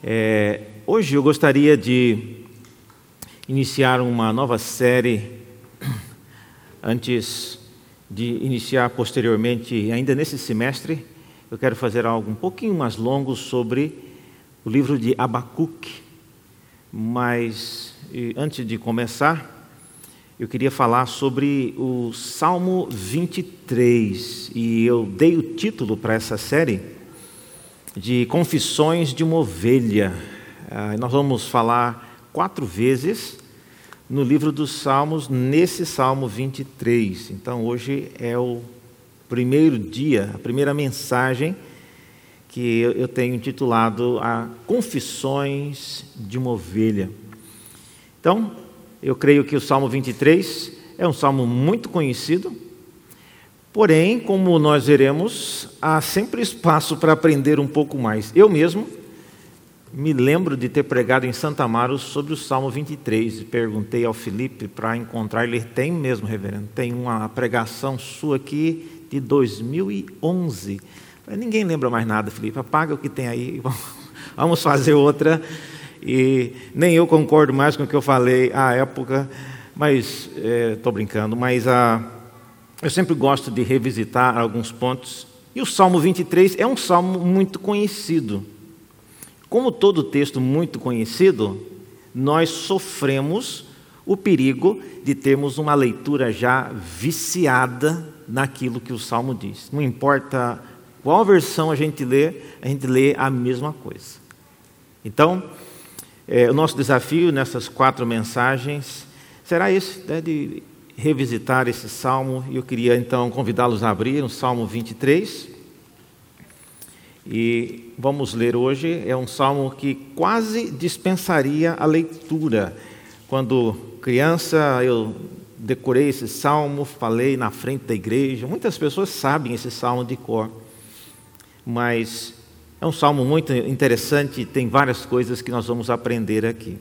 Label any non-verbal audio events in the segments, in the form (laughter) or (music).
É, hoje eu gostaria de iniciar uma nova série, antes de iniciar posteriormente, ainda nesse semestre, eu quero fazer algo um pouquinho mais longo sobre o livro de Abacuque. Mas antes de começar, eu queria falar sobre o Salmo 23, e eu dei o título para essa série de Confissões de uma Ovelha. Ah, nós vamos falar quatro vezes no livro dos Salmos, nesse Salmo 23. Então, hoje é o primeiro dia, a primeira mensagem que eu tenho intitulado a Confissões de uma Ovelha. Então, eu creio que o Salmo 23 é um salmo muito conhecido, Porém, como nós veremos, há sempre espaço para aprender um pouco mais. Eu mesmo me lembro de ter pregado em Santa Amaro sobre o Salmo 23 e perguntei ao Felipe para encontrar. Ele tem mesmo, reverendo, tem uma pregação sua aqui de 2011. Ninguém lembra mais nada, Felipe. Apaga o que tem aí, (laughs) vamos fazer outra. E nem eu concordo mais com o que eu falei à época, mas estou é, brincando. Mas a eu sempre gosto de revisitar alguns pontos. E o Salmo 23 é um salmo muito conhecido. Como todo texto muito conhecido, nós sofremos o perigo de termos uma leitura já viciada naquilo que o salmo diz. Não importa qual versão a gente lê, a gente lê a mesma coisa. Então, é, o nosso desafio nessas quatro mensagens será esse, né, de revisitar esse salmo e eu queria então convidá-los a abrir o Salmo 23. E vamos ler hoje, é um salmo que quase dispensaria a leitura. Quando criança eu decorei esse salmo, falei na frente da igreja. Muitas pessoas sabem esse salmo de cor, mas é um salmo muito interessante, tem várias coisas que nós vamos aprender aqui.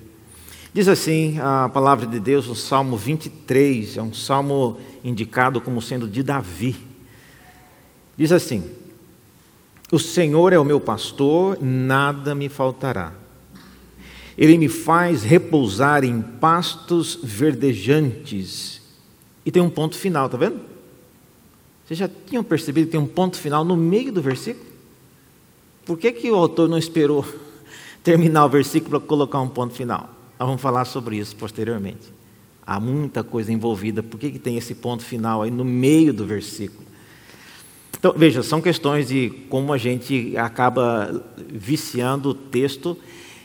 Diz assim a palavra de Deus no Salmo 23, é um salmo indicado como sendo de Davi. Diz assim: O Senhor é o meu pastor, nada me faltará. Ele me faz repousar em pastos verdejantes. E tem um ponto final, tá vendo? Vocês já tinham percebido que tem um ponto final no meio do versículo? Por que, que o autor não esperou (laughs) terminar o versículo para colocar um ponto final? Nós vamos falar sobre isso posteriormente. Há muita coisa envolvida. Por que, que tem esse ponto final aí no meio do versículo? Então, veja, são questões de como a gente acaba viciando o texto.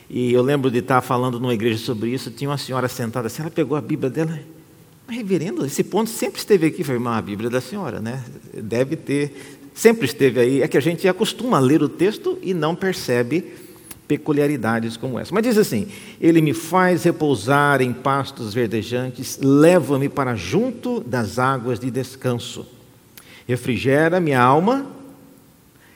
E eu lembro de estar falando numa igreja sobre isso. Tinha uma senhora sentada assim, ela pegou a Bíblia dela. Reverendo, esse ponto sempre esteve aqui. Foi a Bíblia da senhora, né? Deve ter, sempre esteve aí. É que a gente acostuma a ler o texto e não percebe peculiaridades como essa. Mas diz assim: Ele me faz repousar em pastos verdejantes, leva-me para junto das águas de descanso, refrigera minha alma,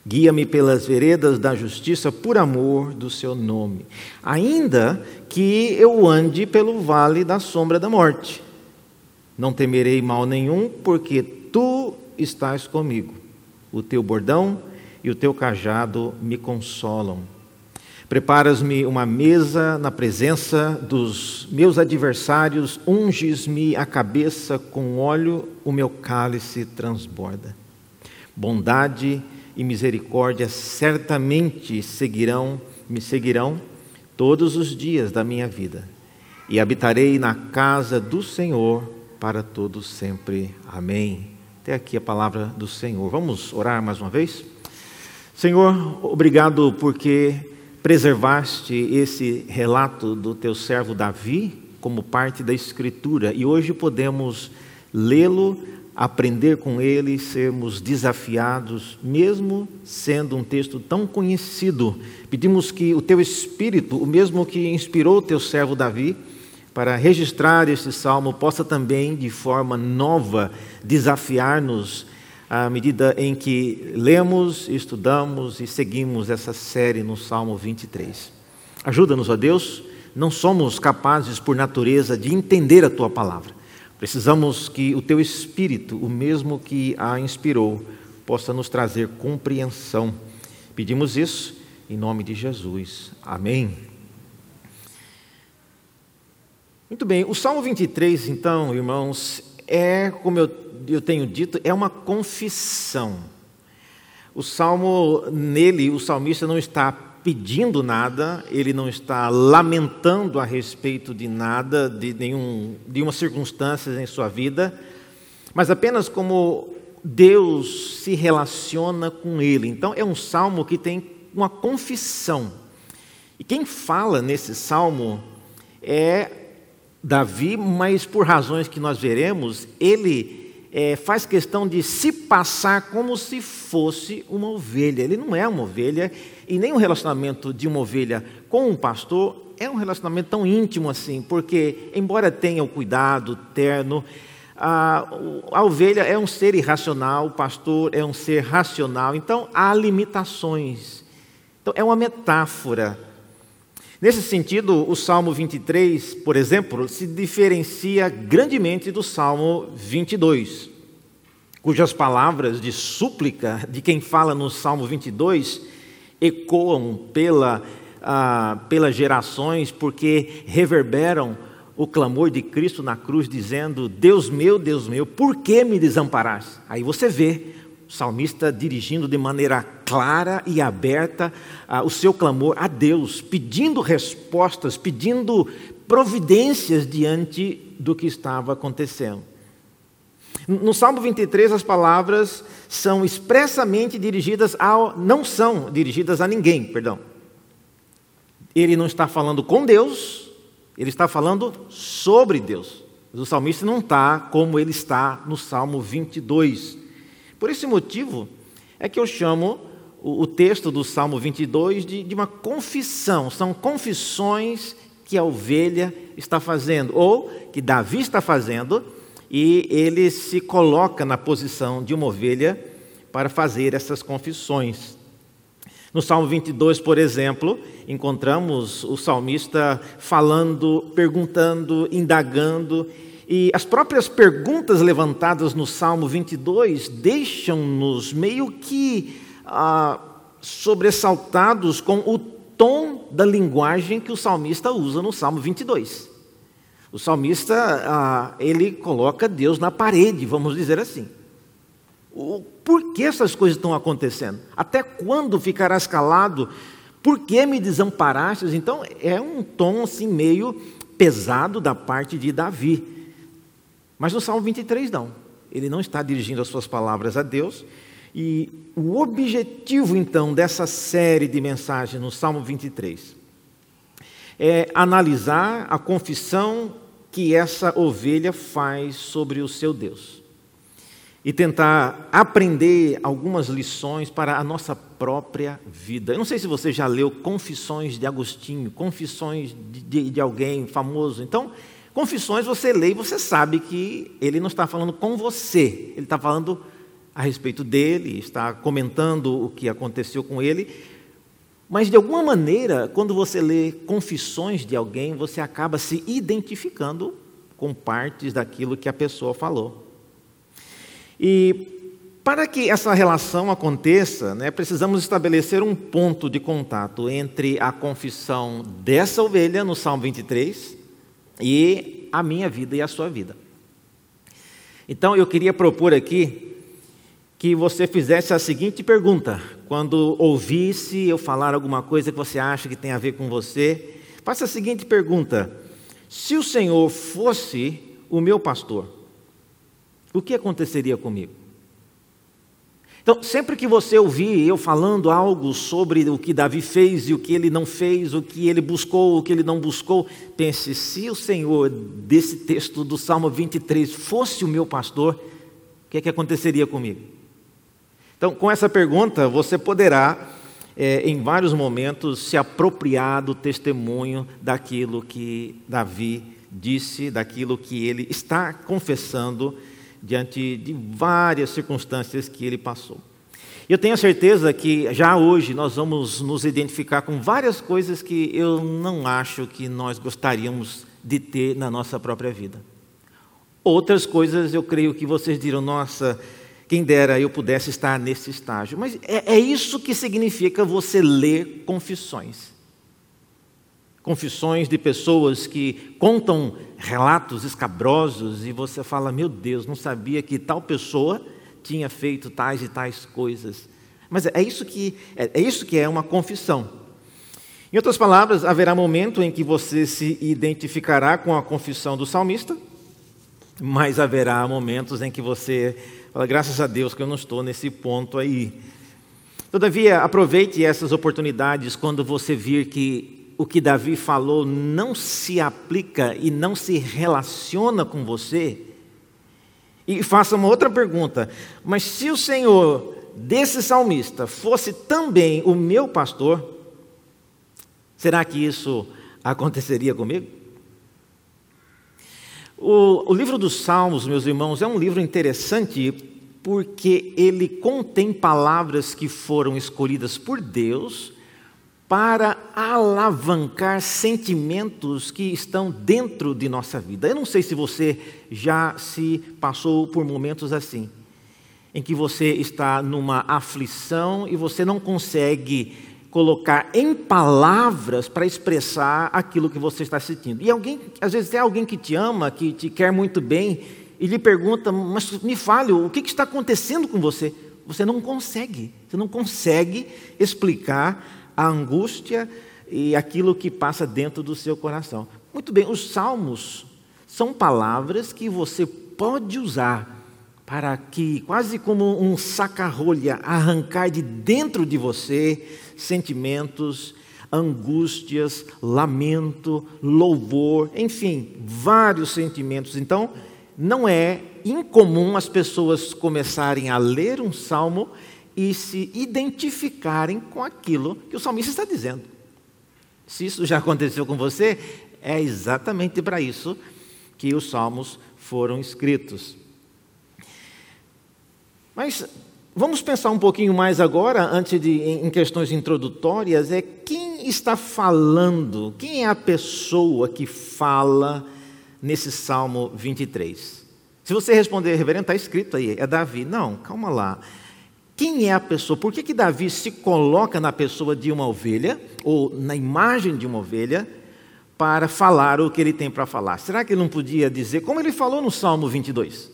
guia-me pelas veredas da justiça por amor do seu nome. Ainda que eu ande pelo vale da sombra da morte, não temerei mal nenhum, porque tu estás comigo. O teu bordão e o teu cajado me consolam. Preparas-me uma mesa na presença dos meus adversários, unges-me a cabeça com óleo, o meu cálice transborda. Bondade e misericórdia certamente seguirão, me seguirão todos os dias da minha vida, e habitarei na casa do Senhor para todos sempre. Amém. Até aqui a palavra do Senhor. Vamos orar mais uma vez? Senhor, obrigado porque preservaste esse relato do teu servo Davi como parte da Escritura e hoje podemos lê-lo, aprender com ele, sermos desafiados, mesmo sendo um texto tão conhecido. Pedimos que o teu Espírito, o mesmo que inspirou o teu servo Davi, para registrar este salmo, possa também, de forma nova, desafiar-nos à medida em que lemos, estudamos e seguimos essa série no Salmo 23. Ajuda-nos, ó Deus, não somos capazes por natureza de entender a tua palavra. Precisamos que o teu espírito, o mesmo que a inspirou, possa nos trazer compreensão. Pedimos isso em nome de Jesus. Amém. Muito bem, o Salmo 23, então, irmãos, é, como eu, eu tenho dito, é uma confissão. O salmo, nele, o salmista não está pedindo nada, ele não está lamentando a respeito de nada, de nenhum, de uma circunstância em sua vida, mas apenas como Deus se relaciona com ele. Então, é um salmo que tem uma confissão. E quem fala nesse salmo é Davi, mas por razões que nós veremos, ele é, faz questão de se passar como se fosse uma ovelha. Ele não é uma ovelha, e nem o relacionamento de uma ovelha com um pastor é um relacionamento tão íntimo assim, porque, embora tenha o cuidado terno, a, a ovelha é um ser irracional, o pastor é um ser racional, então há limitações. Então, é uma metáfora Nesse sentido, o Salmo 23, por exemplo, se diferencia grandemente do Salmo 22, cujas palavras de súplica de quem fala no Salmo 22 ecoam pela, ah, pelas gerações, porque reverberam o clamor de Cristo na cruz, dizendo: Deus meu, Deus meu, por que me desamparaste? Aí você vê o salmista dirigindo de maneira clara e aberta ah, o seu clamor a Deus, pedindo respostas, pedindo providências diante do que estava acontecendo. No Salmo 23, as palavras são expressamente dirigidas ao. não são dirigidas a ninguém, perdão. Ele não está falando com Deus, ele está falando sobre Deus. o salmista não está como ele está no Salmo 22. Por esse motivo é que eu chamo o, o texto do Salmo 22 de, de uma confissão. São confissões que a ovelha está fazendo, ou que Davi está fazendo, e ele se coloca na posição de uma ovelha para fazer essas confissões. No Salmo 22, por exemplo, encontramos o salmista falando, perguntando, indagando e as próprias perguntas levantadas no Salmo 22 deixam-nos meio que ah, sobressaltados com o tom da linguagem que o salmista usa no Salmo 22. O salmista, ah, ele coloca Deus na parede, vamos dizer assim. Por que essas coisas estão acontecendo? Até quando ficarás calado? Por que me desamparastes? Então, é um tom assim meio pesado da parte de Davi. Mas no Salmo 23 não. Ele não está dirigindo as suas palavras a Deus. E o objetivo então dessa série de mensagens no Salmo 23 é analisar a confissão que essa ovelha faz sobre o seu Deus e tentar aprender algumas lições para a nossa própria vida. Eu não sei se você já leu Confissões de Agostinho, Confissões de, de, de alguém famoso. Então, Confissões você lê e você sabe que ele não está falando com você, ele está falando a respeito dele, está comentando o que aconteceu com ele. Mas de alguma maneira, quando você lê confissões de alguém, você acaba se identificando com partes daquilo que a pessoa falou. E para que essa relação aconteça, né, precisamos estabelecer um ponto de contato entre a confissão dessa ovelha, no Salmo 23, e a minha vida e a sua vida. Então eu queria propor aqui que você fizesse a seguinte pergunta: quando ouvisse eu falar alguma coisa que você acha que tem a ver com você, faça a seguinte pergunta: se o Senhor fosse o meu pastor, o que aconteceria comigo? Então, sempre que você ouvir eu falando algo sobre o que Davi fez e o que ele não fez, o que ele buscou, o que ele não buscou, pense: se o Senhor desse texto do Salmo 23 fosse o meu pastor, o que, é que aconteceria comigo? Então, com essa pergunta, você poderá, é, em vários momentos, se apropriar do testemunho daquilo que Davi disse, daquilo que ele está confessando diante de várias circunstâncias que ele passou. Eu tenho certeza que já hoje nós vamos nos identificar com várias coisas que eu não acho que nós gostaríamos de ter na nossa própria vida. Outras coisas eu creio que vocês dirão, nossa, Quem dera eu pudesse estar nesse estágio. Mas é, é isso que significa você ler confissões. Confissões de pessoas que contam relatos escabrosos e você fala: Meu Deus, não sabia que tal pessoa tinha feito tais e tais coisas. Mas é isso que é, é isso que é uma confissão. Em outras palavras, haverá momento em que você se identificará com a confissão do salmista, mas haverá momentos em que você fala, graças a Deus que eu não estou nesse ponto aí. Todavia, aproveite essas oportunidades quando você vir que o que Davi falou não se aplica e não se relaciona com você. E faça uma outra pergunta: mas se o Senhor desse salmista fosse também o meu pastor, Será que isso aconteceria comigo? O, o, livro dos Salmos, meus irmãos, é um livro interessante porque ele contém palavras que foram escolhidas por Deus para alavancar sentimentos que estão dentro de nossa vida. Eu não sei se você já se passou por momentos assim, em que você está numa aflição e você não consegue colocar em palavras para expressar aquilo que você está sentindo. E alguém, às vezes tem alguém que te ama, que te quer muito bem, e lhe pergunta, mas me fale, o que está acontecendo com você? Você não consegue, você não consegue explicar a angústia e aquilo que passa dentro do seu coração. Muito bem, os salmos são palavras que você pode usar para que, quase como um saca-rolha, arrancar de dentro de você sentimentos, angústias, lamento, louvor, enfim, vários sentimentos. Então, não é incomum as pessoas começarem a ler um salmo e se identificarem com aquilo que o salmista está dizendo. Se isso já aconteceu com você, é exatamente para isso que os salmos foram escritos. Mas Vamos pensar um pouquinho mais agora, antes de em questões introdutórias, é quem está falando, quem é a pessoa que fala nesse Salmo 23? Se você responder, reverendo, está escrito aí, é Davi. Não, calma lá. Quem é a pessoa? Por que, que Davi se coloca na pessoa de uma ovelha, ou na imagem de uma ovelha, para falar o que ele tem para falar? Será que ele não podia dizer, como ele falou no Salmo 22?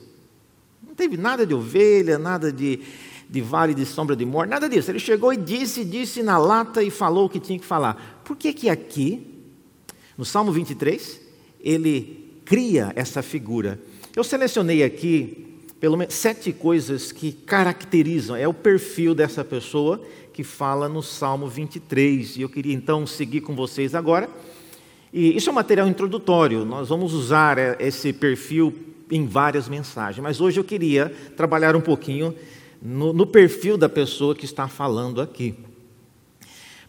Não teve nada de ovelha, nada de de vale de sombra de morte, nada disso. Ele chegou e disse, disse na lata e falou o que tinha que falar. Por que que aqui, no Salmo 23, ele cria essa figura? Eu selecionei aqui pelo menos sete coisas que caracterizam, é o perfil dessa pessoa que fala no Salmo 23. E eu queria então seguir com vocês agora. E isso é um material introdutório, nós vamos usar é, esse perfil em várias mensagens, mas hoje eu queria trabalhar um pouquinho no, no perfil da pessoa que está falando aqui.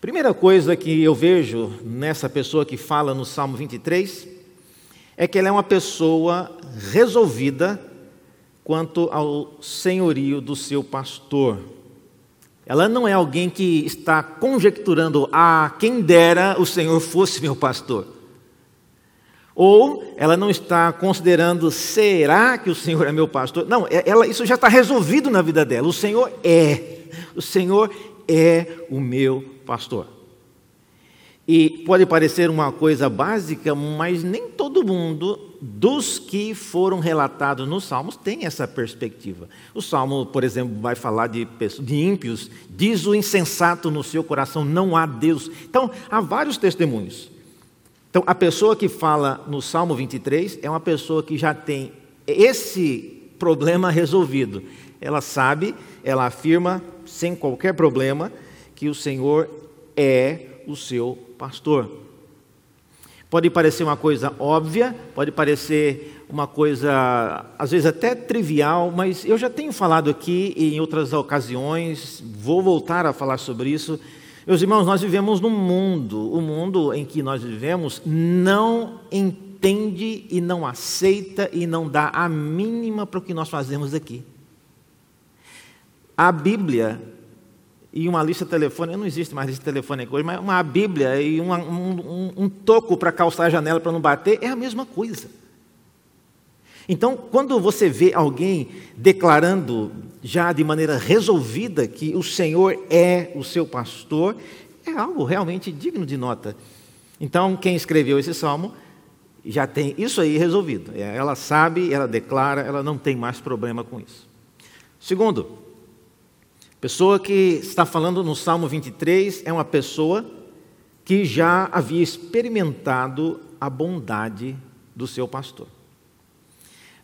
Primeira coisa que eu vejo nessa pessoa que fala no Salmo 23 é que ela é uma pessoa resolvida quanto ao senhorio do seu pastor. Ela não é alguém que está conjecturando, ah, quem dera o Senhor fosse meu pastor. Ou ela não está considerando, será que o Senhor é meu pastor? Não, é, ela, isso já está resolvido na vida dela. O Senhor é. O Senhor é o meu pastor. E pode parecer uma coisa básica, mas nem todo mundo dos que foram relatados nos Salmos tem essa perspectiva. O Salmo, por exemplo, vai falar de, de ímpios, diz o insensato no seu coração, não há Deus. Então, há vários testemunhos. Então, a pessoa que fala no Salmo 23 é uma pessoa que já tem esse problema resolvido. Ela sabe, ela afirma, sem qualquer problema, que o Senhor é o seu pastor. Pode parecer uma coisa óbvia, pode parecer uma coisa, às vezes até trivial, mas eu já tenho falado aqui em outras ocasiões, vou voltar a falar sobre isso meus irmãos, nós vivemos num mundo, o mundo em que nós vivemos não entende e não aceita e não dá a mínima para o que nós fazemos aqui. A Bíblia e uma lista telefônica, não existe mais lista telefônica hoje, mas uma Bíblia e uma, um, um, um toco para calçar a janela para não bater é a mesma coisa. Então, quando você vê alguém declarando já de maneira resolvida que o Senhor é o seu pastor, é algo realmente digno de nota. Então, quem escreveu esse salmo já tem isso aí resolvido. É, ela sabe, ela declara, ela não tem mais problema com isso. Segundo, pessoa que está falando no Salmo 23 é uma pessoa que já havia experimentado a bondade do seu pastor.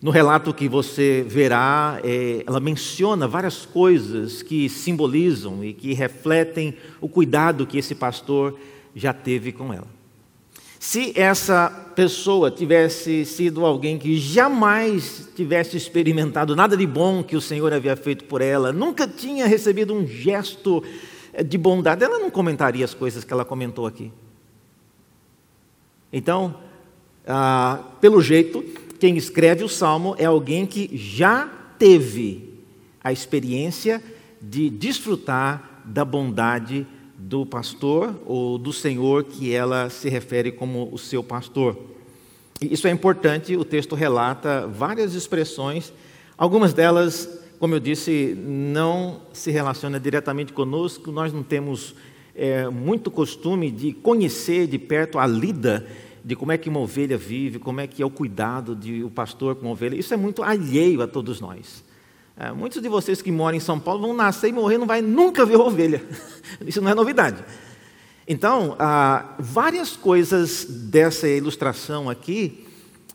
No relato que você verá, é, ela menciona várias coisas que simbolizam e que refletem o cuidado que esse pastor já teve com ela. Se essa pessoa tivesse sido alguém que jamais tivesse experimentado nada de bom que o Senhor havia feito por ela, nunca tinha recebido um gesto eh, de bondade, ela não comentaria as coisas que ela comentou aqui. Então, ah, pelo jeito, quem escreve o salmo é alguém que já teve a experiência de desfrutar da bondade do pastor ou do Senhor que ela se refere como o seu pastor. Isso é importante, o texto relata várias expressões, algumas delas, como eu disse, não se relacionam diretamente conosco, nós não temos é, muito costume de conhecer de perto a lida de como é que uma ovelha vive, como é que é o cuidado de o pastor com a ovelha. Isso é muito alheio a todos nós. É, muitos de vocês que moram em São Paulo vão nascer e morrer, não vai nunca ver ovelha. (laughs) Isso não é novidade. Então, ah, várias coisas dessa ilustração aqui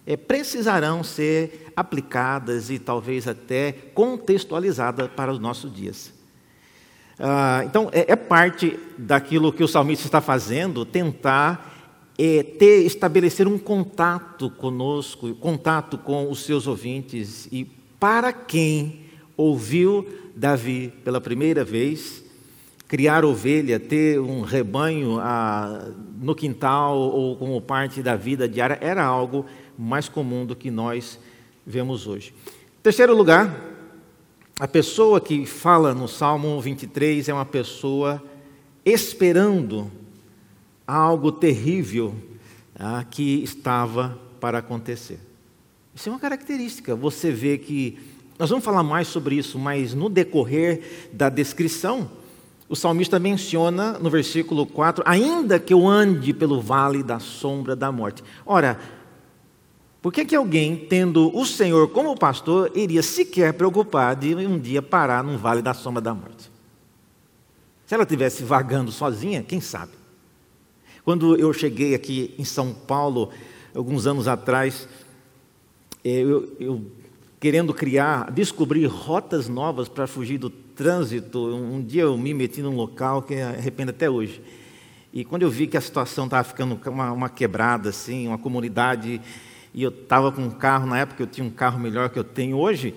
é, precisarão ser aplicadas e talvez até contextualizadas para os nossos dias. Ah, então, é, é parte daquilo que o salmista está fazendo, tentar é, ter, estabelecer um contato conosco, contato com os seus ouvintes e para quem ouviu Davi pela primeira vez, criar ovelha, ter um rebanho ah, no quintal ou como parte da vida diária, era algo mais comum do que nós vemos hoje. Terceiro lugar, a pessoa que fala no Salmo 23 é uma pessoa esperando algo terrível ah, que estava para acontecer. Isso é uma característica. Você vê que. Nós vamos falar mais sobre isso, mas no decorrer da descrição, o salmista menciona no versículo 4: ainda que eu ande pelo vale da sombra da morte. Ora, por que, que alguém, tendo o Senhor como pastor, iria sequer preocupar de um dia parar num vale da sombra da morte? Se ela estivesse vagando sozinha, quem sabe? Quando eu cheguei aqui em São Paulo, alguns anos atrás, é, eu, eu querendo criar, descobrir rotas novas para fugir do trânsito. Um dia eu me meti num local que arrependo até hoje. E quando eu vi que a situação estava ficando uma, uma, quebrada, assim, uma comunidade, e eu estava com um carro, na época eu tinha um carro melhor que eu tenho hoje,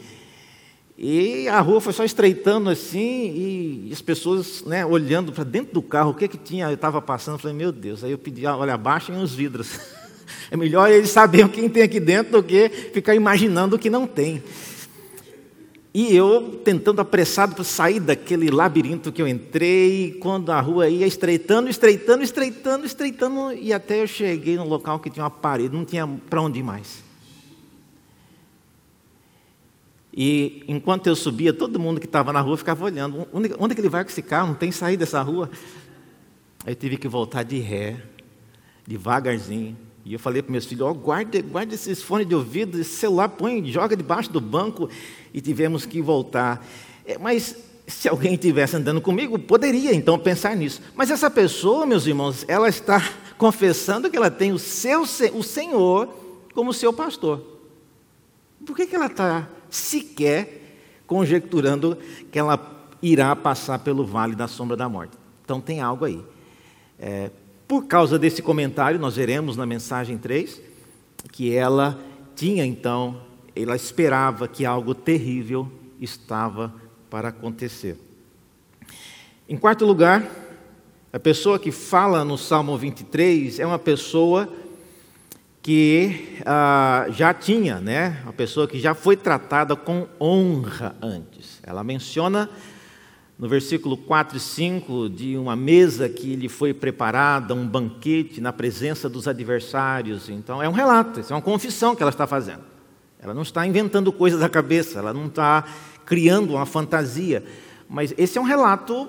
e a rua foi só estreitando assim, e as pessoas né, olhando para dentro do carro, o que que tinha, eu estava passando, eu falei, meu Deus, aí eu pedi, olha, abaixem os vidros. (laughs) É melhor eles saberem o que tem aqui dentro do que ficar imaginando o que não tem. E eu tentando apressado para sair daquele labirinto que eu entrei, quando a rua ia estreitando, estreitando, estreitando, estreitando, e até eu cheguei num local que tinha uma parede, não tinha para onde ir mais. E enquanto eu subia, todo mundo que estava na rua ficava olhando. Onde, onde é que ele vai com esse carro? Não tem saída dessa rua. Aí eu tive que voltar de ré, devagarzinho. E eu falei para meus filhos: oh, guarda, guarda esses fones de ouvido, esse celular, põe, joga debaixo do banco. E tivemos que voltar. É, mas se alguém estivesse andando comigo, poderia então pensar nisso. Mas essa pessoa, meus irmãos, ela está (laughs) confessando que ela tem o seu o Senhor como seu pastor. Por que, que ela está sequer conjecturando que ela irá passar pelo vale da sombra da morte. Então tem algo aí. É, por causa desse comentário, nós veremos na mensagem 3 que ela tinha então, ela esperava que algo terrível estava para acontecer. Em quarto lugar, a pessoa que fala no Salmo 23 é uma pessoa que ah, já tinha, né, uma pessoa que já foi tratada com honra antes. Ela menciona no versículo 4 e 5 de uma mesa que lhe foi preparada, um banquete na presença dos adversários. Então, é um relato, é uma confissão que ela está fazendo. Ela não está inventando coisas da cabeça, ela não está criando uma fantasia. Mas esse é um relato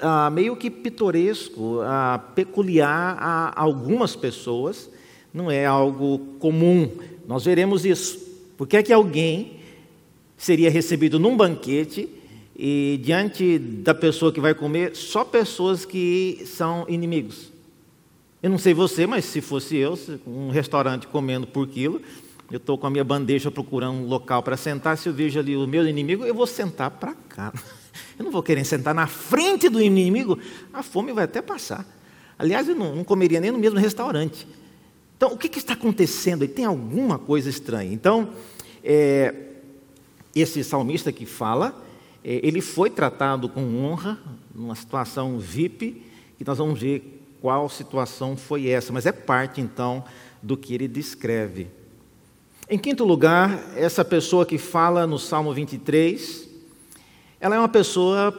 ah, meio que pitoresco, ah, peculiar a algumas pessoas, não é algo comum. Nós veremos isso. Por que é que alguém seria recebido num banquete e diante da pessoa que vai comer, só pessoas que são inimigos? Eu não sei você, mas se fosse eu, um restaurante comendo por quilo, eu estou com a minha bandeja procurando um local para sentar, se eu vejo ali o meu inimigo, eu vou sentar para cá. (laughs) Eu não vou querer sentar na frente do inimigo, a fome vai até passar. Aliás, eu não, comeria nem no mesmo restaurante. Então, o que, que está acontecendo? Tem alguma coisa estranha. Então, é, esse salmista que fala, ele foi tratado com honra, numa situação VIP, e nós vamos ver qual situação foi essa, mas é parte então do que ele descreve. Em quinto lugar, essa pessoa que fala no Salmo 23, ela é uma pessoa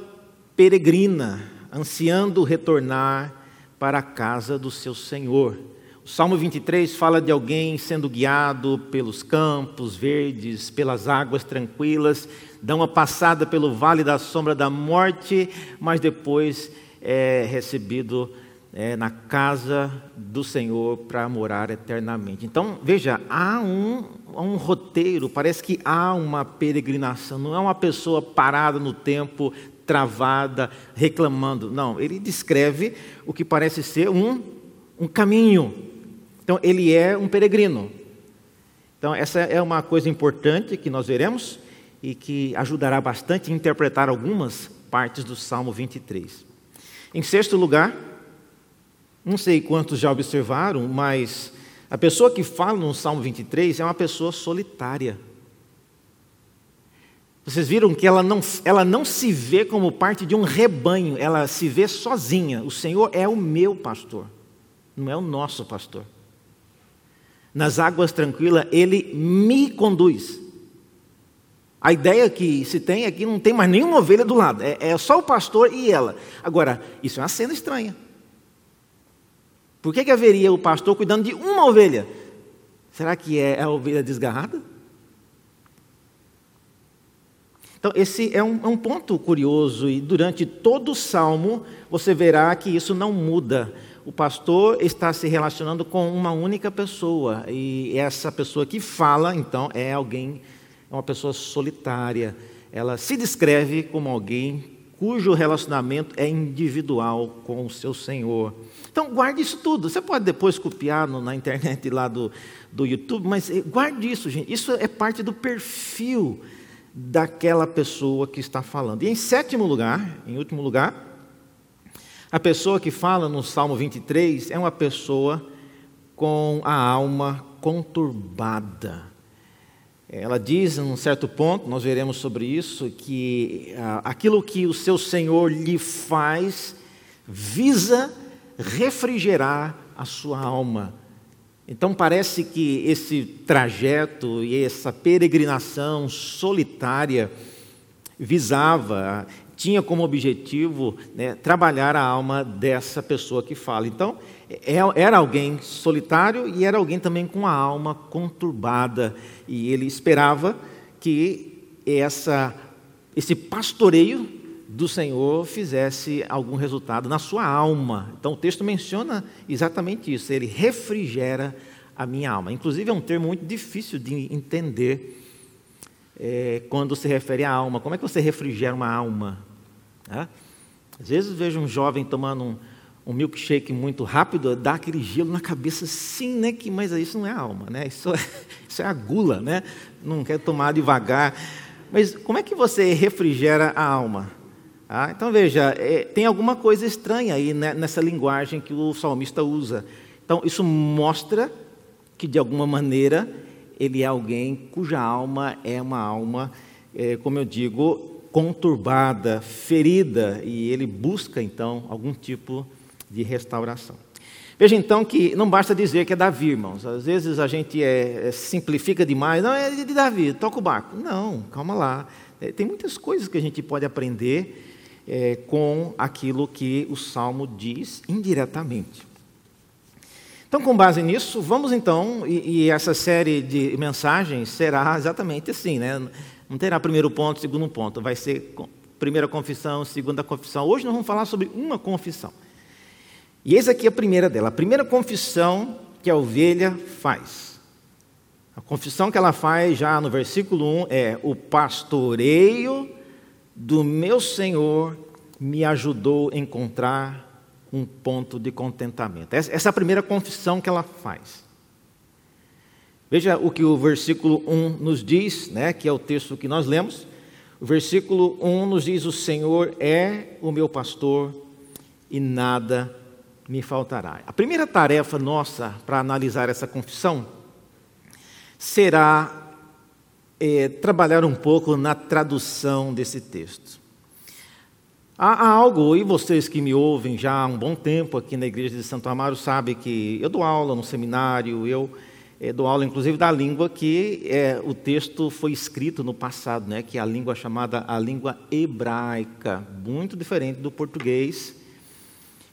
peregrina, ansiando retornar para a casa do seu Senhor. O Salmo 23 fala de alguém sendo guiado pelos campos verdes, pelas águas tranquilas, dá uma passada pelo vale da sombra da morte, mas depois é recebido é, na casa do Senhor para morar eternamente. Então, veja, há um, um roteiro, parece que há uma peregrinação, não é uma pessoa parada no tempo, travada, reclamando. Não, ele descreve o que parece ser um, um caminho. Então, ele é um peregrino. Então, essa é uma coisa importante que nós veremos e que ajudará bastante a interpretar algumas partes do Salmo 23. Em sexto lugar, não sei quantos já observaram, mas a pessoa que fala no Salmo 23 é uma pessoa solitária. Vocês viram que ela não, ela não se vê como parte de um rebanho, ela se vê sozinha. O Senhor é o meu pastor, não é o nosso pastor. Nas águas tranquilas, Ele me conduz. A ideia que se tem é que não tem mais nenhuma ovelha do lado, é, é só o pastor e ela. Agora, isso é uma cena estranha. Por que, que haveria o pastor cuidando de uma ovelha? Será que é a ovelha desgarrada? Então, esse é um, é um, ponto curioso, e durante todo o salmo você verá que isso não muda. O pastor está se relacionando com uma única pessoa, e essa pessoa que fala, então, é alguém, é uma pessoa solitária. Ela se descreve como alguém cujo relacionamento é individual com o seu Senhor. Então, guarde isso tudo. Você pode depois copiar no, na internet lá do, do YouTube, mas eh, guarde isso, gente. Isso é parte do perfil daquela pessoa que está falando. E em sétimo lugar, em último lugar, a pessoa que fala no Salmo 23 é uma pessoa com a alma conturbada. Ela diz, em um certo ponto, nós veremos sobre isso, que ah, aquilo que o seu Senhor lhe faz visa refrigerar a sua alma. Então parece que esse trajeto e essa peregrinação solitária visava, tinha como objetivo né, trabalhar a alma dessa pessoa que fala. Então, é, era alguém solitário e era alguém também com a alma conturbada. E ele esperava que essa, esse pastoreio do Senhor fizesse algum resultado na sua alma. Então o texto menciona exatamente isso, ele refrigera a minha alma. Inclusive é um termo muito difícil de entender é, quando se refere à alma. Como é que você refrigera uma alma? É? Às vezes vejo um jovem tomando um, um milkshake muito rápido, dá aquele gelo na cabeça, sim, né? Que, mas isso não é alma, né? Isso é, (laughs) isso é a gula, né? Não quer tomar devagar. Mas como é que você refrigera a alma? Ah, então veja, é, tem alguma coisa estranha aí né, nessa linguagem que o salmista usa. Então isso mostra que de alguma maneira ele é alguém cuja alma é uma alma, é, como eu digo, conturbada, ferida, e ele busca então algum tipo de restauração. Veja então que não basta dizer que é Davi, irmãos. Às vezes a gente é, é, simplifica demais. Não, é de Davi, toca o barco. Não, calma lá. É, tem muitas coisas que a gente pode aprender é, com aquilo que o Salmo diz indiretamente. Então, com base nisso, vamos então, e, e, essa série de mensagens será exatamente assim, né? Não terá primeiro ponto, segundo ponto, vai ser primeira confissão, segunda confissão. Hoje nós vamos falar sobre uma confissão. E eis aqui a primeira dela, a primeira confissão que a ovelha faz. A confissão que ela faz já no versículo 1 é: O pastoreio do meu Senhor me ajudou a encontrar um ponto de contentamento. Essa é a primeira confissão que ela faz. Veja o que o versículo 1 nos diz, né, que é o texto que nós lemos. O versículo 1 nos diz: O Senhor é o meu pastor e nada me faltará. A primeira tarefa nossa para analisar essa confissão será é, trabalhar um pouco na tradução desse texto. Há, algo, e vocês que me ouvem já há um bom tempo aqui na igreja de Santo Amaro sabem que eu dou aula no seminário, eu é, dou aula inclusive da língua que é, o texto foi escrito no passado, né, que é a língua chamada a língua hebraica, muito diferente do português.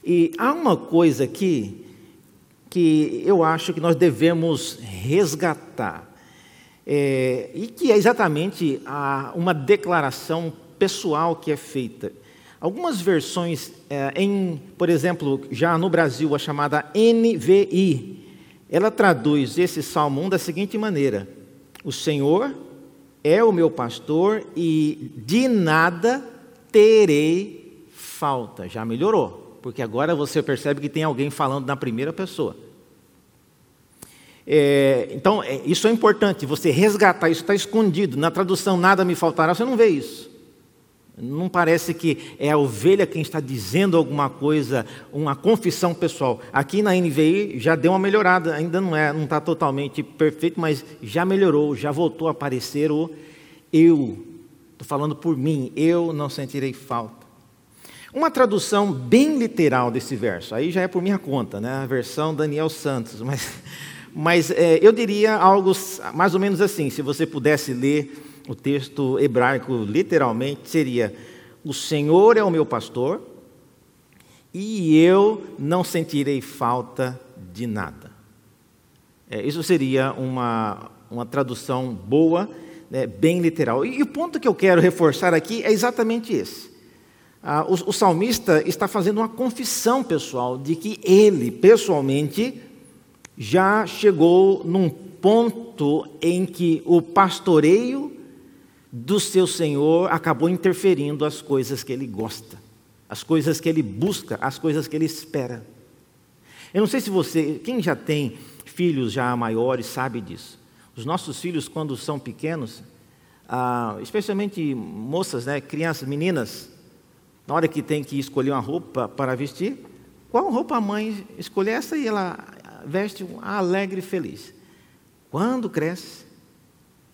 E há uma coisa aqui que eu acho que nós devemos resgatar, é, e que é exatamente a, uma declaração pessoal que é feita. Algumas versões, é, em, por exemplo, já no Brasil, a chamada NVI, ela traduz esse Salmo 1 da seguinte maneira: O Senhor é o meu pastor e de nada terei falta. Já melhorou, porque agora você percebe que tem alguém falando na primeira pessoa. É, então, é, isso é importante, você resgatar, isso está escondido. Na tradução, nada me faltará, você não vê isso. Não parece que é a ovelha quem está dizendo alguma coisa, uma confissão pessoal. Aqui na NVI já deu uma melhorada, ainda não é, não está totalmente perfeito, mas já melhorou, já voltou a aparecer o eu. Estou falando por mim, eu não sentirei falta. Uma tradução bem literal desse verso, aí já é por minha conta, né? a versão Daniel Santos, (laughs) mas, mas é, eu diria algo mais ou menos assim, se você pudesse ler o texto hebraico literalmente seria: O Senhor é o meu pastor e eu não sentirei falta de nada. É, isso seria uma, uma tradução boa, né, bem literal. E, e, o ponto que eu quero reforçar aqui é exatamente esse. Ah, o, o salmista está fazendo uma confissão pessoal de que ele, pessoalmente, já chegou num ponto em que o pastoreio do seu Senhor acabou interferindo as coisas que ele gosta, as coisas que ele busca, as coisas que ele espera. Eu não sei se você, quem já tem filhos já maiores, sabe disso. Os nossos filhos, quando são pequenos, ah, especialmente moças, né, crianças, meninas, na hora que tem que escolher uma roupa para vestir, qual roupa a mãe escolher? Essa e ela veste alegre e feliz. Quando cresce,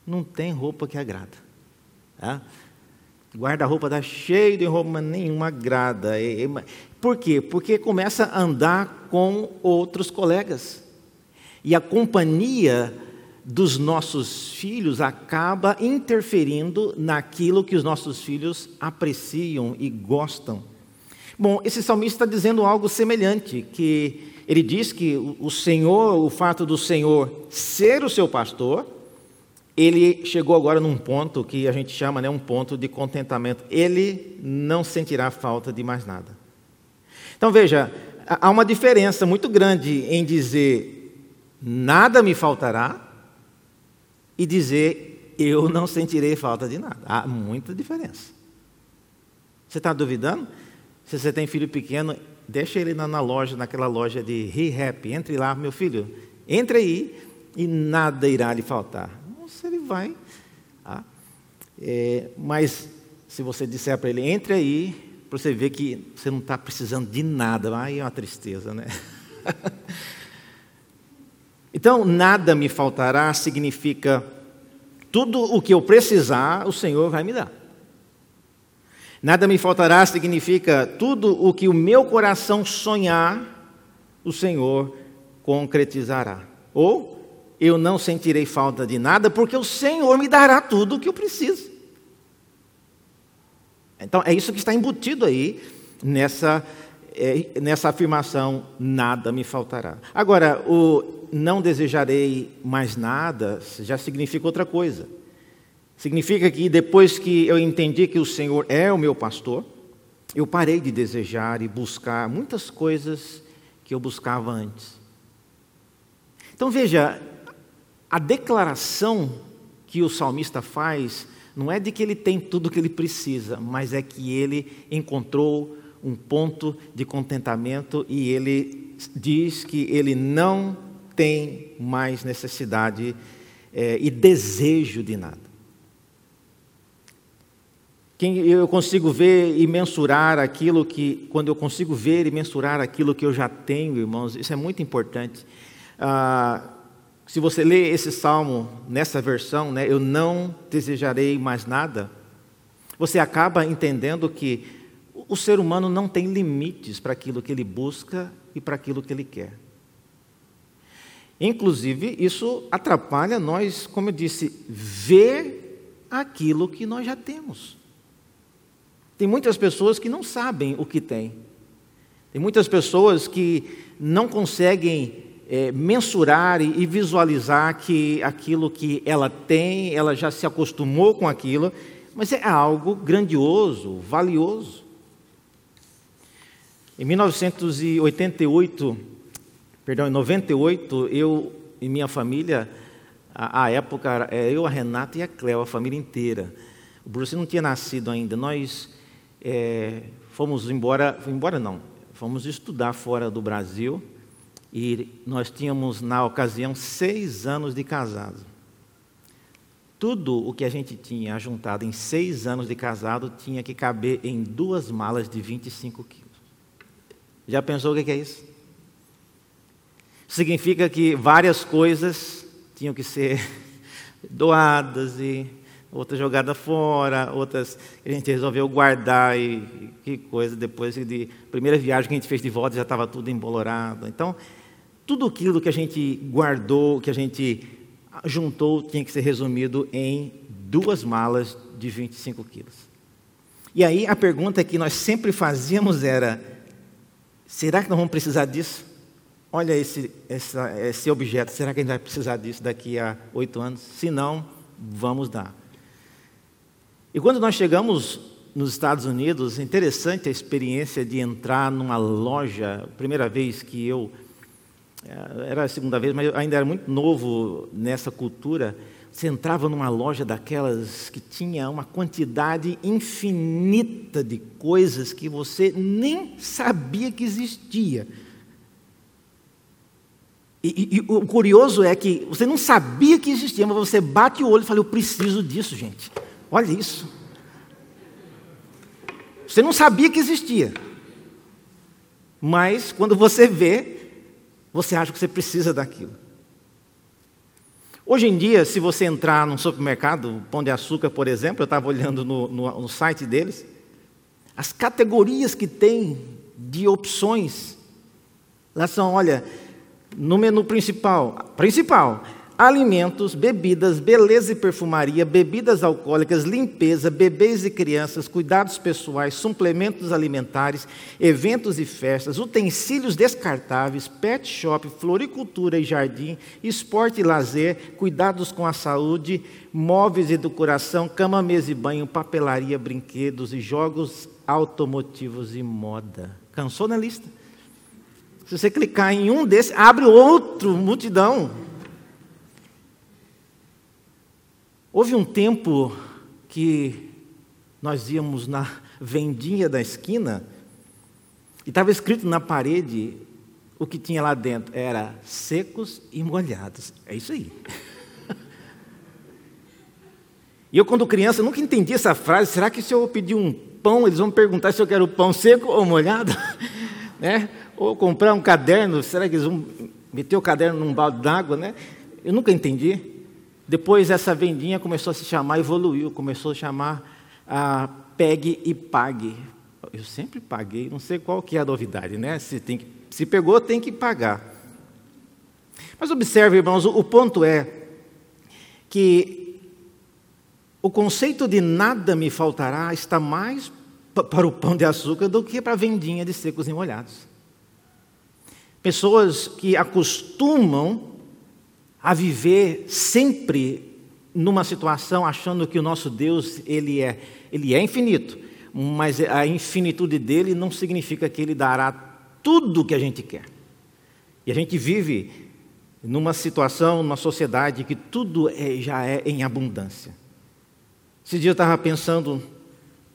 não tem roupa que agrada. Guarda-roupa está cheio de roupa, mas nenhuma agrada. Por quê? Porque começa a andar com outros colegas. E a companhia dos nossos filhos acaba interferindo naquilo que os nossos filhos apreciam e gostam. Bom, esse salmista está dizendo algo semelhante, que ele diz que o Senhor, o fato do Senhor ser o seu pastor, ele chegou agora num ponto que a gente chama né, um ponto de contentamento. Ele não sentirá falta de mais nada. Então veja, há uma diferença muito grande em dizer nada me faltará e dizer eu não sentirei falta de nada. Há muita diferença. Você está duvidando? Se você tem filho pequeno, deixa ele na, loja, naquela loja de Re-Happy. Entre lá, meu filho, entre aí e nada irá lhe faltar vai. Tá? É, mas se você disser para ele, entre aí, para você ver que você não está precisando de nada, aí é uma tristeza, né? (laughs) então, nada me faltará significa tudo o que eu precisar, o Senhor vai me dar. Nada me faltará significa tudo o que o meu coração sonhar, o Senhor concretizará. Ou eu não sentirei falta de nada, porque o Senhor me dará tudo o que eu preciso. Então, é isso que está embutido aí nessa, é, nessa afirmação, nada me faltará. Agora, o não desejarei mais nada já significa outra coisa. Significa que depois que eu entendi que o Senhor é o meu pastor, eu parei de desejar e buscar muitas coisas que eu buscava antes. Então veja, a declaração que o salmista faz não é de que ele tem tudo o que ele precisa, mas é que ele encontrou um ponto de contentamento e ele diz que ele não tem mais necessidade é, e desejo de nada. Quem eu consigo ver e mensurar aquilo que, quando eu consigo ver e mensurar aquilo que eu já tenho, irmãos, isso é muito importante. Ah, se você lê esse salmo nessa versão, né, eu não desejarei mais nada, você acaba entendendo que o ser humano não tem limites para aquilo que ele busca e para aquilo que ele quer. Inclusive, isso atrapalha nós, como eu disse, ver aquilo que nós já temos. Tem muitas pessoas que não sabem o que têm. Tem muitas pessoas que não conseguem é, mensurar e visualizar que aquilo que ela tem, ela já se acostumou com aquilo, mas é algo grandioso, valioso. Em 1988, perdão, em 98, eu e minha família, à época, é, eu, a Renata e a Cléo, a família inteira. O Bruce não tinha nascido ainda. Nós é, fomos embora, embora não, fomos estudar fora do Brasil e nós tínhamos, na ocasião, seis anos de casado. Tudo o que a gente tinha juntado em seis anos de casado tinha que caber em duas malas de 25 quilos. Já pensou o que é isso? Significa que várias coisas tinham que ser (laughs) doadas e outras jogadas fora, outras a gente resolveu guardar e que coisa, depois de primeira viagem que a gente fez de volta já estava tudo embolorado. Então, tudo aquilo que a gente guardou, que a gente juntou, tinha que ser resumido em duas malas de 25 quilos. E aí a pergunta que nós sempre fazíamos era: será que nós vamos precisar disso? Olha esse, essa, esse objeto, será que a gente vai precisar disso daqui a oito anos? Se não, vamos dar. E quando nós chegamos nos Estados Unidos, interessante a experiência de entrar numa loja, primeira vez que eu, era a segunda vez, mas eu ainda era muito novo nessa cultura. Você entrava numa loja daquelas que tinha uma quantidade infinita de coisas que você nem sabia que existia. E, e, e, o curioso é que você não sabia que existia, mas você bate o olho e fala: Eu preciso disso, gente. Olha isso. Você não sabia que existia. Mas quando você vê, você acha que você precisa daquilo. Hoje em dia, se você entrar num supermercado, Pão de Açúcar, por exemplo, eu estava olhando no, no, no site deles, as categorias que tem de opções, elas são, olha, no menu principal, principal, alimentos, bebidas, beleza e perfumaria, bebidas alcoólicas, limpeza, bebês e crianças, cuidados pessoais, suplementos alimentares, eventos e festas, utensílios descartáveis, pet shop, floricultura e jardim, esporte e lazer, cuidados com a saúde, móveis e decoração, cama, mesa e banho, papelaria, brinquedos e jogos automotivos e moda. Cansou na lista? Se você clicar em um desses, abre outro multidão. Houve um tempo que nós íamos na vendinha da esquina e estava escrito na parede o que tinha lá dentro era secos e molhados. É isso aí. (laughs) E eu, quando criança, nunca entendi essa frase. Será que se eu pedir um pão, eles vão perguntar se eu quero pão seco ou molhado? (laughs) né? Ou comprar um caderno, será que eles vão meter o caderno num balde d'água? Né? Eu nunca entendi. Depois essa vendinha começou a se chamar, evoluiu, começou a chamar a Pegue e Pague. Eu sempre paguei, não sei qual que é a novidade, né? Se, tem que, se pegou, tem que pagar. Mas observe, irmãos, o, ponto é que o conceito de nada me faltará está mais para o pão de açúcar do que para a vendinha de secos e molhados. Pessoas que acostumam a viver sempre numa situação achando que o nosso Deus ele é, ele é infinito, mas a infinitude dele não significa que ele dará tudo o que a gente quer. E a gente vive numa situação, numa sociedade que tudo é, já é em abundância. Esse dia eu estava pensando,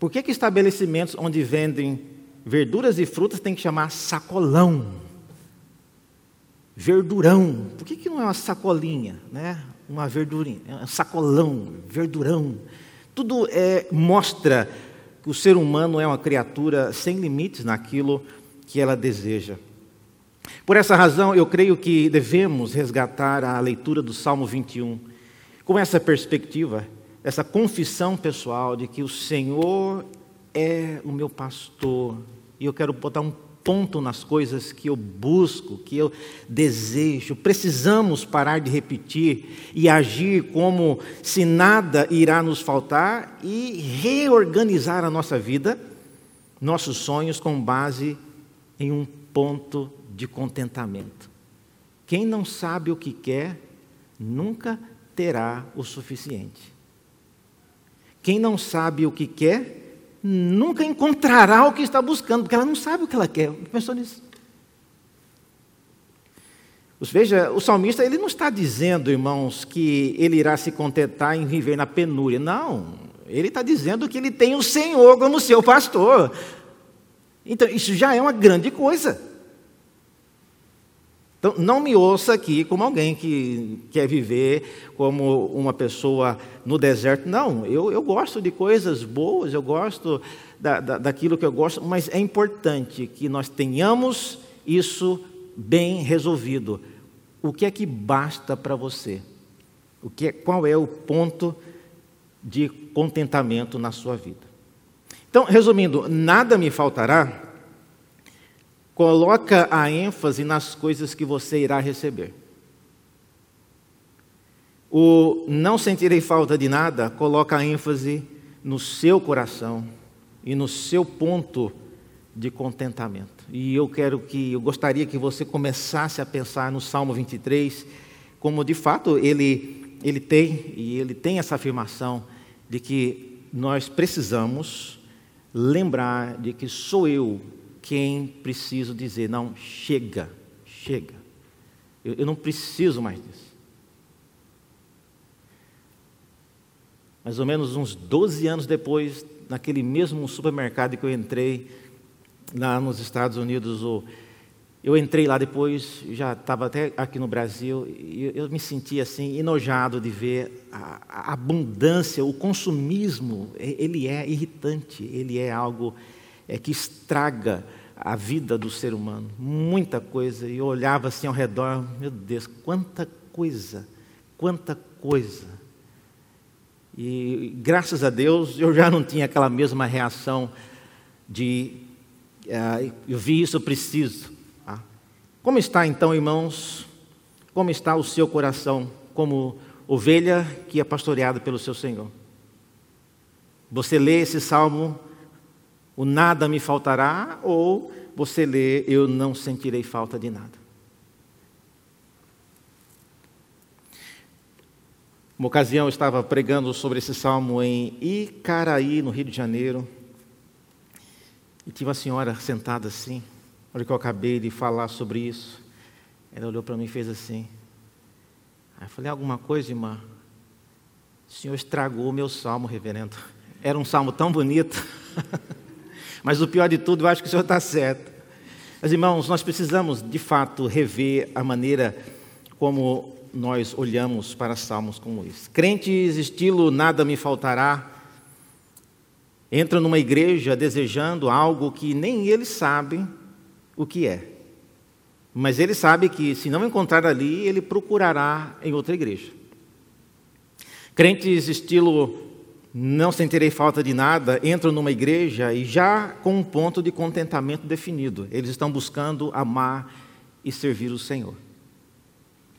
por que, que estabelecimentos onde vendem verduras e frutas tem que chamar sacolão? Verdurão. Por que, que não é uma sacolinha, né? Uma verdurinha, é um sacolão, verdurão. Tudo é, mostra que o ser humano é uma criatura sem limites naquilo que ela deseja. Por essa razão, eu creio que devemos resgatar a leitura do Salmo 21 com essa perspectiva, essa confissão pessoal de que o Senhor é o meu pastor e eu quero botar um ponto nas coisas que eu busco, que eu desejo. Precisamos parar de repetir e agir como se nada irá nos faltar e reorganizar a nossa vida, nossos sonhos com base em um ponto de contentamento. Quem não sabe o que quer, nunca terá o suficiente. Quem não sabe o que quer, nunca encontrará o que está buscando, porque ela não sabe o que ela quer. Pensou nisso? Veja, o salmista ele não está dizendo, irmãos, que ele irá se contentar em viver na penúria. Não, ele está dizendo que ele tem o Senhor como seu pastor. Então, isso já é uma grande coisa. Então, não me ouça aqui como alguém que quer viver como uma pessoa no deserto. Não, eu, eu gosto de coisas boas, eu gosto da, da, daquilo que eu gosto, mas é importante que nós tenhamos isso bem resolvido. O que é que basta para você? O que é, qual é o ponto de contentamento na sua vida? Então, resumindo, nada me faltará Coloca a ênfase nas coisas que você irá receber. O não sentirei falta de nada, coloca a ênfase no seu coração e no seu ponto de contentamento. E eu quero que, eu gostaria que você começasse a pensar no Salmo 23, como de fato ele, ele tem, e ele tem essa afirmação de que nós precisamos lembrar de que sou eu quem preciso dizer: não, chega, chega. Eu, eu não preciso mais disso. Mais ou menos uns 12 anos depois, naquele mesmo supermercado que eu entrei lá nos Estados Unidos, eu entrei lá depois, já estava até aqui no Brasil, e eu me senti assim, enojado de ver a, a abundância, o consumismo, ele é irritante, ele é algo é, que estraga a vida do ser humano. Muita coisa. E eu olhava assim ao redor, meu Deus, quanta coisa, quanta coisa. E graças a Deus eu já não tinha aquela mesma reação de uh, eu vi isso, eu preciso. Ah. Como está então, irmãos? Como está o seu coração como ovelha que é pastoreada pelo seu Senhor? Você lê esse salmo o nada me faltará, ou você lê, eu não sentirei falta de nada. Uma ocasião eu estava pregando sobre esse salmo em Icaraí, no Rio de Janeiro, e tinha uma senhora sentada assim, olha que eu acabei de falar sobre isso. Ela olhou para mim e fez assim. Aí eu falei, alguma coisa, irmã? O senhor estragou o meu salmo, reverendo. Era um salmo tão bonito. (laughs) Mas o pior de tudo, eu acho que o senhor está certo. Mas, irmãos, nós precisamos, de fato, rever a maneira como nós olhamos para salmos como esse. Crentes, estilo nada me faltará, entram numa igreja desejando algo que nem eles sabem o que é. Mas ele sabe que, se não encontrar ali, ele procurará em outra igreja. Crentes, estilo não sentirei falta de nada, entram numa igreja e já com um ponto de contentamento definido. Eles estão buscando amar e servir o Senhor.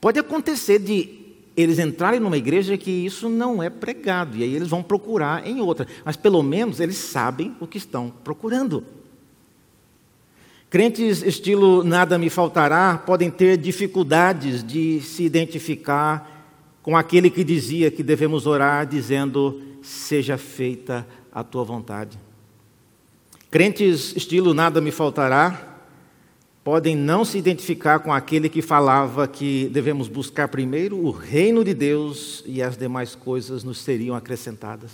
Pode acontecer de eles entrarem numa igreja que isso não é pregado, e aí eles vão procurar em outra, mas pelo menos eles sabem o que estão procurando. Crentes estilo nada me faltará podem ter dificuldades de se identificar com aquele que dizia que devemos orar dizendo: seja feita a tua vontade. Crentes estilo nada me faltará podem não se identificar com aquele que falava que devemos buscar primeiro o reino de Deus e as demais coisas nos seriam acrescentadas.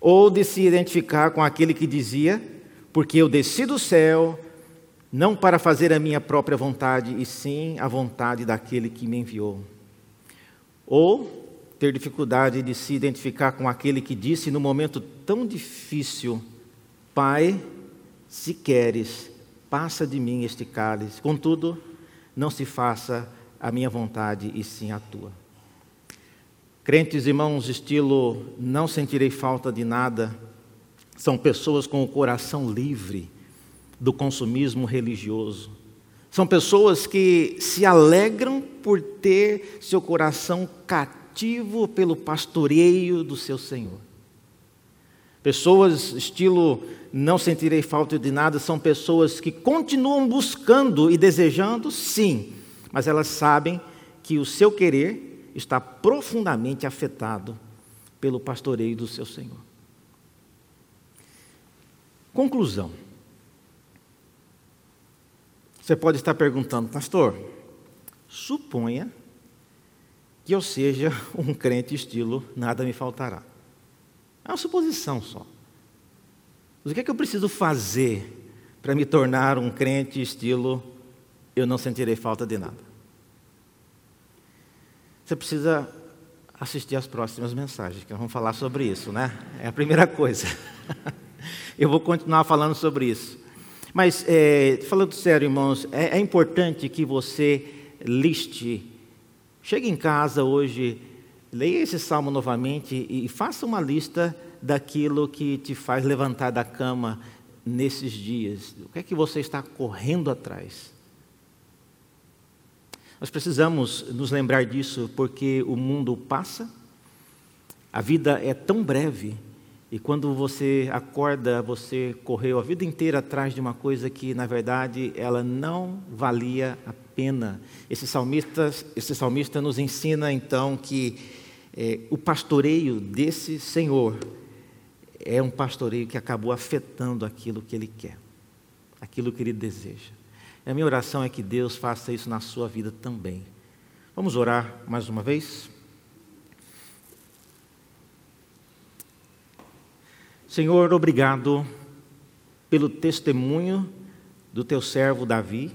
Ou de se identificar com aquele que dizia: Porque eu desci do céu, não para fazer a minha própria vontade, e sim a vontade daquele que me enviou. Ou ter dificuldade de se identificar com aquele que disse no momento tão difícil: Pai, se queres, passa de mim este cálice. Contudo, não se faça a minha vontade e sim a tua. Crentes irmãos, estilo não sentirei falta de nada, são pessoas com o coração livre do consumismo religioso. São pessoas que se alegram por ter seu coração cativo pelo pastoreio do seu Senhor. Pessoas estilo não sentirei falta de nada são pessoas que continuam buscando e desejando, sim, mas elas sabem que o seu querer está profundamente afetado pelo pastoreio do seu Senhor. Conclusão. Você pode estar perguntando, pastor, suponha que eu seja (laughs) um crente estilo nada me faltará. É uma suposição só. Mas o que é que eu preciso fazer para me tornar um crente estilo eu não sentirei falta de nada? Você precisa assistir às próximas mensagens, que nós vamos falar sobre isso, né? É a primeira coisa. (laughs) eu vou continuar falando sobre isso. Mas, é, falando sério, irmãos, é, é importante que você liste. Chegue em casa hoje Leia esse salmo novamente e faça uma lista daquilo que te faz levantar da cama nesses dias. O que é que você está correndo atrás? Nós precisamos nos lembrar disso porque o mundo passa, a vida é tão breve e quando você acorda, você correu a vida inteira atrás de uma coisa que, na verdade, ela não valia a pena. Esse salmista, esse salmista nos ensina, então, que é, o pastoreio desse Senhor é um pastoreio que acabou afetando aquilo que Ele quer, aquilo que Ele deseja. E a minha oração é que Deus faça isso na sua vida também. Vamos orar mais uma vez? Senhor, obrigado pelo testemunho do teu servo Davi.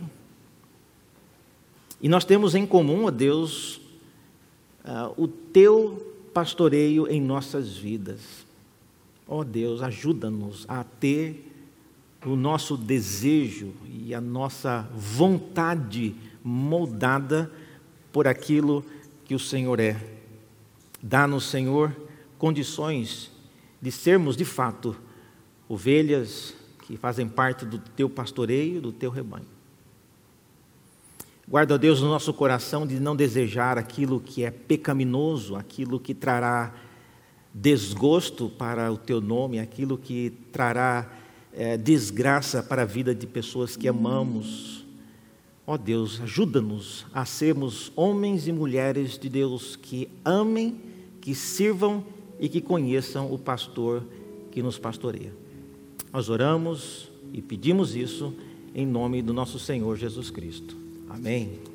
E nós temos em comum, ó Deus, uh, o teu pastoreio em nossas vidas. Ó Deus, ajuda-nos a ter o nosso desejo e a nossa vontade moldada por aquilo que o Senhor é. Dá-nos, Senhor, condições de sermos de fato ovelhas que fazem parte do teu pastoreio, do teu rebanho. Guarda, Deus, no nosso coração de não desejar aquilo que é pecaminoso, aquilo que trará desgosto para o teu nome, aquilo que trará é, desgraça para a vida de pessoas que amamos. Ó oh, Deus, ajuda-nos a sermos homens e mulheres de Deus que amem, que sirvam e que conheçam o pastor que nos pastoreia. Nós oramos e pedimos isso em nome do nosso Senhor Jesus Cristo. Amém.